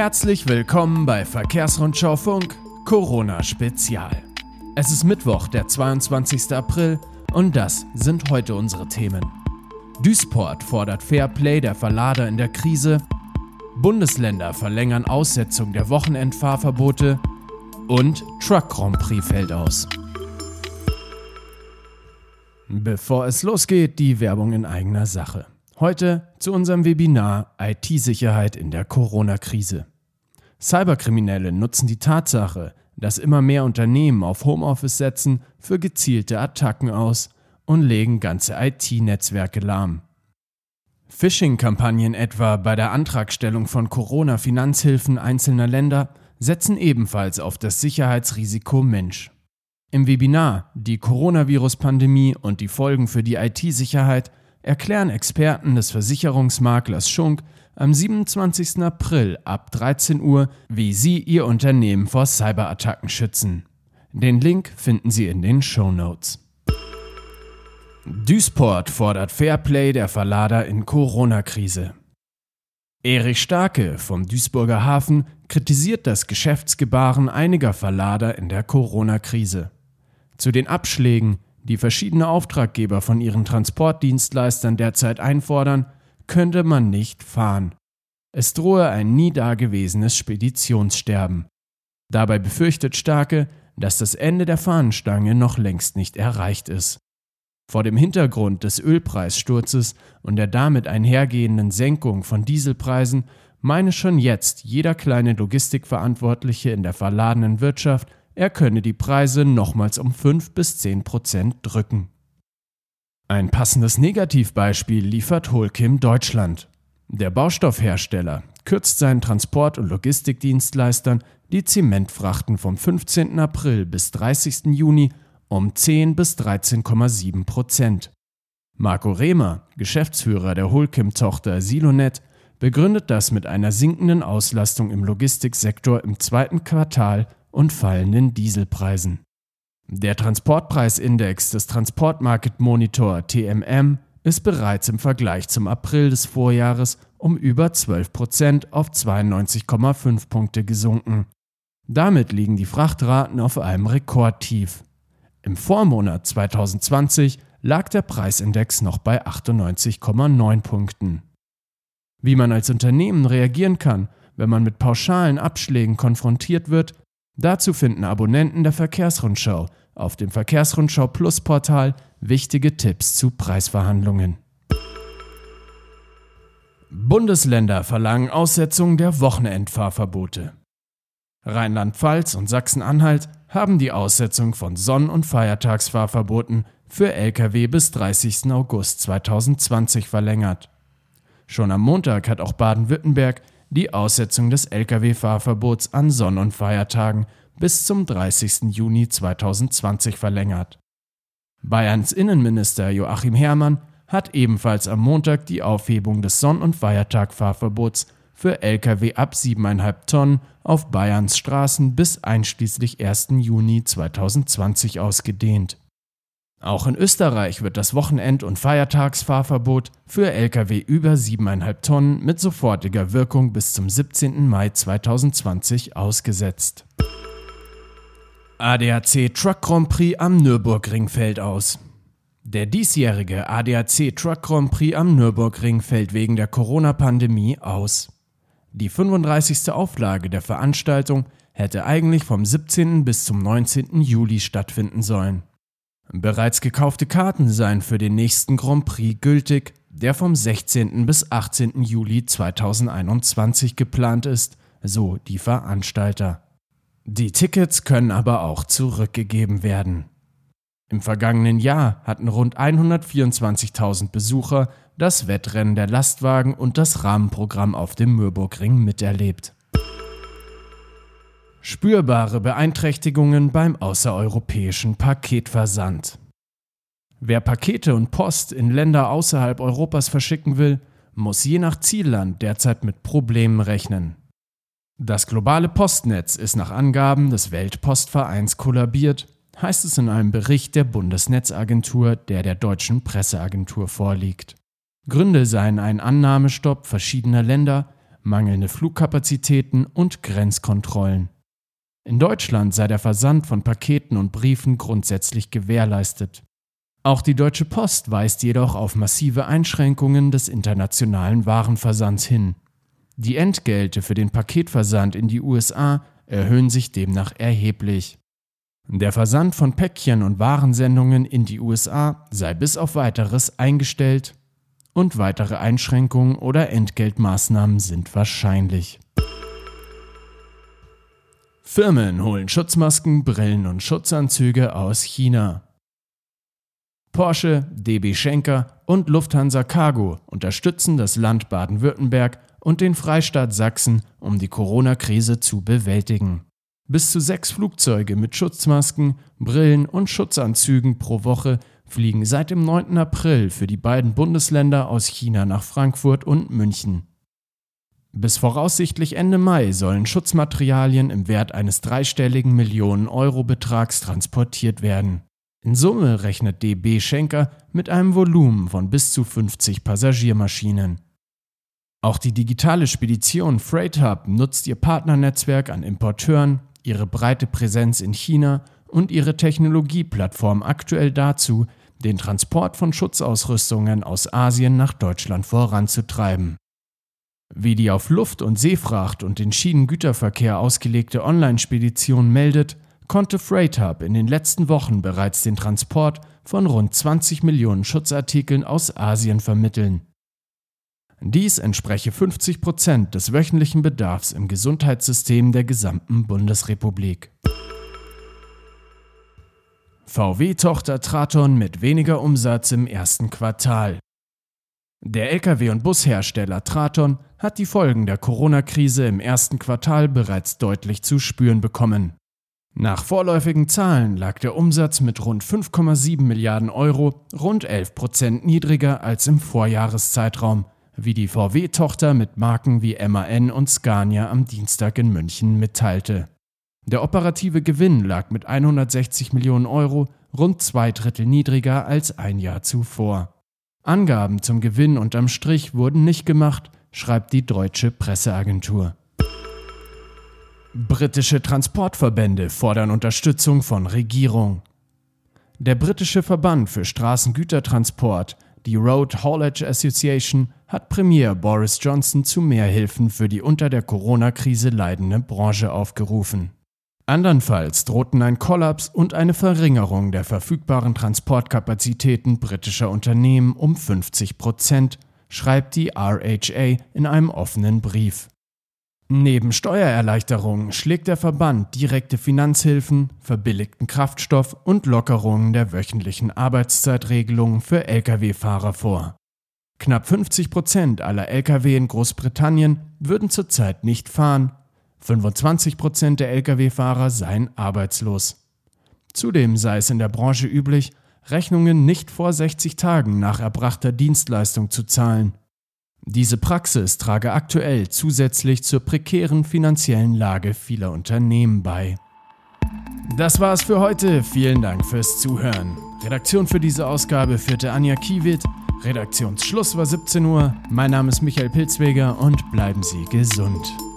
Herzlich willkommen bei Verkehrsrundschau Funk Corona Spezial. Es ist Mittwoch, der 22. April und das sind heute unsere Themen. Duisport fordert Fairplay der Verlader in der Krise, Bundesländer verlängern Aussetzung der Wochenendfahrverbote und Truck Grand Prix fällt aus. Bevor es losgeht, die Werbung in eigener Sache. Heute zu unserem Webinar IT-Sicherheit in der Corona-Krise. Cyberkriminelle nutzen die Tatsache, dass immer mehr Unternehmen auf Homeoffice setzen, für gezielte Attacken aus und legen ganze IT-Netzwerke lahm. Phishing-Kampagnen etwa bei der Antragstellung von Corona-Finanzhilfen einzelner Länder setzen ebenfalls auf das Sicherheitsrisiko Mensch. Im Webinar Die Coronavirus-Pandemie und die Folgen für die IT-Sicherheit erklären Experten des Versicherungsmaklers Schunk am 27. April ab 13 Uhr, wie Sie Ihr Unternehmen vor Cyberattacken schützen. Den Link finden Sie in den Show Notes. Duisport fordert Fairplay der Verlader in Corona-Krise. Erich Starke vom Duisburger Hafen kritisiert das Geschäftsgebaren einiger Verlader in der Corona-Krise. Zu den Abschlägen, die verschiedene Auftraggeber von ihren Transportdienstleistern derzeit einfordern, könnte man nicht fahren. Es drohe ein nie dagewesenes Speditionssterben. Dabei befürchtet Starke, dass das Ende der Fahnenstange noch längst nicht erreicht ist. Vor dem Hintergrund des Ölpreissturzes und der damit einhergehenden Senkung von Dieselpreisen meine schon jetzt jeder kleine Logistikverantwortliche in der verladenen Wirtschaft, er könne die Preise nochmals um 5 bis 10 Prozent drücken. Ein passendes Negativbeispiel liefert Holkim Deutschland. Der Baustoffhersteller kürzt seinen Transport- und Logistikdienstleistern die Zementfrachten vom 15. April bis 30. Juni um 10 bis 13,7 Prozent. Marco Rehmer, Geschäftsführer der Holkim-Tochter Silonet, begründet das mit einer sinkenden Auslastung im Logistiksektor im zweiten Quartal und fallenden Dieselpreisen. Der Transportpreisindex des Transportmarket Monitor TMM ist bereits im Vergleich zum April des Vorjahres um über 12 Prozent auf 92,5 Punkte gesunken. Damit liegen die Frachtraten auf einem Rekordtief. Im Vormonat 2020 lag der Preisindex noch bei 98,9 Punkten. Wie man als Unternehmen reagieren kann, wenn man mit pauschalen Abschlägen konfrontiert wird, Dazu finden Abonnenten der Verkehrsrundschau auf dem Verkehrsrundschau Plus Portal wichtige Tipps zu Preisverhandlungen. Bundesländer verlangen Aussetzung der Wochenendfahrverbote. Rheinland-Pfalz und Sachsen-Anhalt haben die Aussetzung von Sonn- und Feiertagsfahrverboten für Lkw bis 30. August 2020 verlängert. Schon am Montag hat auch Baden-Württemberg die Aussetzung des Lkw-Fahrverbots an Sonn- und Feiertagen bis zum 30. Juni 2020 verlängert. Bayerns Innenminister Joachim Herrmann hat ebenfalls am Montag die Aufhebung des Sonn- und Feiertagfahrverbots für Lkw ab 7,5 Tonnen auf Bayerns Straßen bis einschließlich 1. Juni 2020 ausgedehnt. Auch in Österreich wird das Wochenend- und Feiertagsfahrverbot für Lkw über 7,5 Tonnen mit sofortiger Wirkung bis zum 17. Mai 2020 ausgesetzt. ADAC Truck Grand Prix am Nürburgring fällt aus. Der diesjährige ADAC Truck Grand Prix am Nürburgring fällt wegen der Corona-Pandemie aus. Die 35. Auflage der Veranstaltung hätte eigentlich vom 17. bis zum 19. Juli stattfinden sollen. Bereits gekaufte Karten seien für den nächsten Grand Prix gültig, der vom 16. bis 18. Juli 2021 geplant ist, so die Veranstalter. Die Tickets können aber auch zurückgegeben werden. Im vergangenen Jahr hatten rund 124.000 Besucher das Wettrennen der Lastwagen und das Rahmenprogramm auf dem Mürburgring miterlebt. Spürbare Beeinträchtigungen beim außereuropäischen Paketversand. Wer Pakete und Post in Länder außerhalb Europas verschicken will, muss je nach Zielland derzeit mit Problemen rechnen. Das globale Postnetz ist nach Angaben des Weltpostvereins kollabiert, heißt es in einem Bericht der Bundesnetzagentur, der der deutschen Presseagentur vorliegt. Gründe seien ein Annahmestopp verschiedener Länder, mangelnde Flugkapazitäten und Grenzkontrollen. In Deutschland sei der Versand von Paketen und Briefen grundsätzlich gewährleistet. Auch die Deutsche Post weist jedoch auf massive Einschränkungen des internationalen Warenversands hin. Die Entgelte für den Paketversand in die USA erhöhen sich demnach erheblich. Der Versand von Päckchen und Warensendungen in die USA sei bis auf weiteres eingestellt und weitere Einschränkungen oder Entgeltmaßnahmen sind wahrscheinlich. Firmen holen Schutzmasken, Brillen und Schutzanzüge aus China. Porsche, DB Schenker und Lufthansa Cargo unterstützen das Land Baden-Württemberg und den Freistaat Sachsen, um die Corona-Krise zu bewältigen. Bis zu sechs Flugzeuge mit Schutzmasken, Brillen und Schutzanzügen pro Woche fliegen seit dem 9. April für die beiden Bundesländer aus China nach Frankfurt und München. Bis voraussichtlich Ende Mai sollen Schutzmaterialien im Wert eines dreistelligen Millionen Euro Betrags transportiert werden. In Summe rechnet DB Schenker mit einem Volumen von bis zu 50 Passagiermaschinen. Auch die digitale Spedition Freight Hub nutzt ihr Partnernetzwerk an Importeuren, ihre breite Präsenz in China und ihre Technologieplattform aktuell dazu, den Transport von Schutzausrüstungen aus Asien nach Deutschland voranzutreiben. Wie die auf Luft- und Seefracht und den Schienengüterverkehr ausgelegte Online-Spedition meldet, konnte Freight Hub in den letzten Wochen bereits den Transport von rund 20 Millionen Schutzartikeln aus Asien vermitteln. Dies entspreche 50 Prozent des wöchentlichen Bedarfs im Gesundheitssystem der gesamten Bundesrepublik. VW-Tochter Traton mit weniger Umsatz im ersten Quartal. Der Lkw- und Bushersteller Traton hat die Folgen der Corona-Krise im ersten Quartal bereits deutlich zu spüren bekommen. Nach vorläufigen Zahlen lag der Umsatz mit rund 5,7 Milliarden Euro rund 11 Prozent niedriger als im Vorjahreszeitraum wie die VW-Tochter mit Marken wie MAN und Scania am Dienstag in München mitteilte. Der operative Gewinn lag mit 160 Millionen Euro rund zwei Drittel niedriger als ein Jahr zuvor. Angaben zum Gewinn unterm Strich wurden nicht gemacht, schreibt die deutsche Presseagentur. Britische Transportverbände fordern Unterstützung von Regierung. Der britische Verband für Straßengütertransport die Road Haulage Association hat Premier Boris Johnson zu mehr Hilfen für die unter der Corona-Krise leidende Branche aufgerufen. Andernfalls drohten ein Kollaps und eine Verringerung der verfügbaren Transportkapazitäten britischer Unternehmen um 50 Prozent, schreibt die RHA in einem offenen Brief. Neben Steuererleichterungen schlägt der Verband direkte Finanzhilfen, verbilligten Kraftstoff und Lockerungen der wöchentlichen Arbeitszeitregelungen für Lkw-Fahrer vor. Knapp 50 Prozent aller Lkw in Großbritannien würden zurzeit nicht fahren, 25 Prozent der Lkw-Fahrer seien arbeitslos. Zudem sei es in der Branche üblich, Rechnungen nicht vor 60 Tagen nach erbrachter Dienstleistung zu zahlen. Diese Praxis trage aktuell zusätzlich zur prekären finanziellen Lage vieler Unternehmen bei. Das war's für heute. Vielen Dank fürs Zuhören. Redaktion für diese Ausgabe führte Anja Kiewit. Redaktionsschluss war 17 Uhr. Mein Name ist Michael Pilzweger und bleiben Sie gesund.